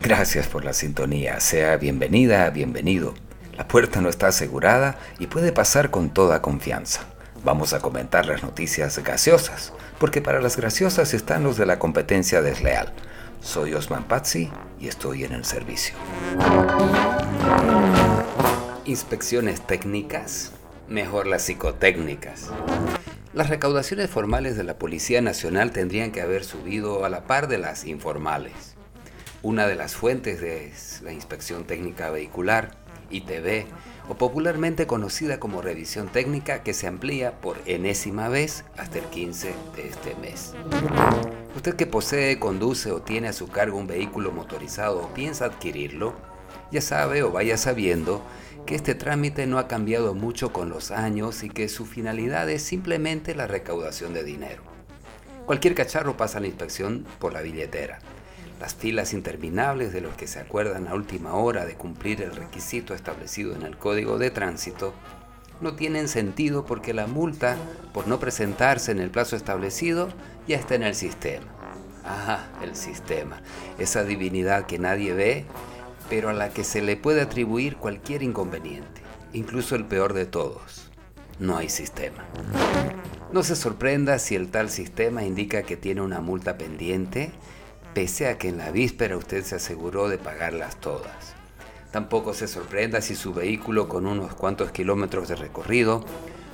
Gracias por la sintonía, sea bienvenida, bienvenido. La puerta no está asegurada y puede pasar con toda confianza. Vamos a comentar las noticias gaseosas, porque para las graciosas están los de la competencia desleal. Soy Osman Pazzi y estoy en el servicio. Inspecciones técnicas, mejor las psicotécnicas. Las recaudaciones formales de la Policía Nacional tendrían que haber subido a la par de las informales. Una de las fuentes es la Inspección Técnica Vehicular, ITV, o popularmente conocida como revisión técnica que se amplía por enésima vez hasta el 15 de este mes. Usted que posee, conduce o tiene a su cargo un vehículo motorizado o piensa adquirirlo, ya sabe o vaya sabiendo que este trámite no ha cambiado mucho con los años y que su finalidad es simplemente la recaudación de dinero. Cualquier cacharro pasa la inspección por la billetera. Las filas interminables de los que se acuerdan a última hora de cumplir el requisito establecido en el Código de Tránsito no tienen sentido porque la multa por no presentarse en el plazo establecido ya está en el sistema. Ajá, el sistema. Esa divinidad que nadie ve pero a la que se le puede atribuir cualquier inconveniente, incluso el peor de todos. No hay sistema. No se sorprenda si el tal sistema indica que tiene una multa pendiente, pese a que en la víspera usted se aseguró de pagarlas todas. Tampoco se sorprenda si su vehículo con unos cuantos kilómetros de recorrido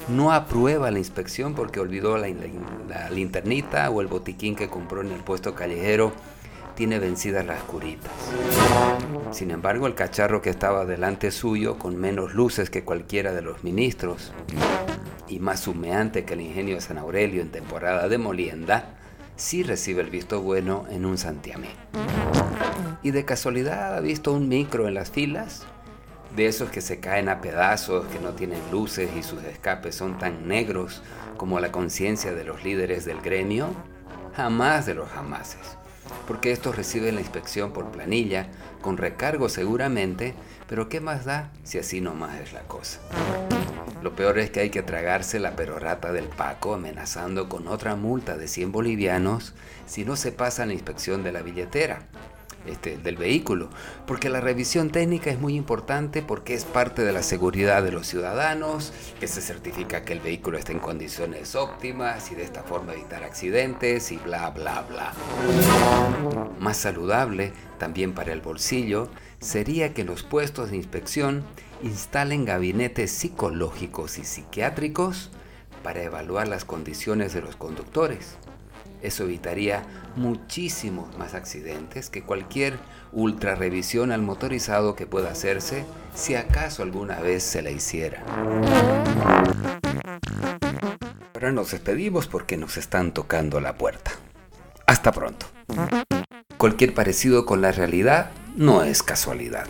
no aprueba la inspección porque olvidó la, la, linternita o el botiquín que compró en el puesto callejero tiene vencidas las curitas. Sin embargo, el cacharro que estaba delante suyo, con menos luces que cualquiera de los ministros, y más humeante que el ingenio de San Aurelio en temporada de molienda, sí recibe el visto bueno en un santiamén. ¿Y de casualidad ha visto un micro en las filas? De esos que se caen a pedazos, que no tienen luces y sus escapes son tan negros como la conciencia de los líderes del gremio? Jamás de los jamases porque estos reciben la inspección por planilla, con recargo seguramente, pero ¿qué más da si así nomás es la cosa? Lo peor es que hay que tragarse la perorata del Paco amenazando con otra multa de 100 bolivianos si no se pasa la inspección de la billetera. Este, del vehículo, porque la revisión técnica es muy importante porque es parte de la seguridad de los ciudadanos, que se certifica que el vehículo está en condiciones óptimas y de esta forma evitar accidentes y bla bla bla. Más saludable, también para el bolsillo, sería que los puestos de inspección instalen gabinetes psicológicos y psiquiátricos para evaluar las condiciones de los conductores eso evitaría muchísimos más accidentes que cualquier ultra revisión al motorizado que pueda hacerse si acaso alguna vez se la hiciera. Ahora nos despedimos porque nos están tocando la puerta. Hasta pronto. Cualquier parecido con la realidad no es casualidad.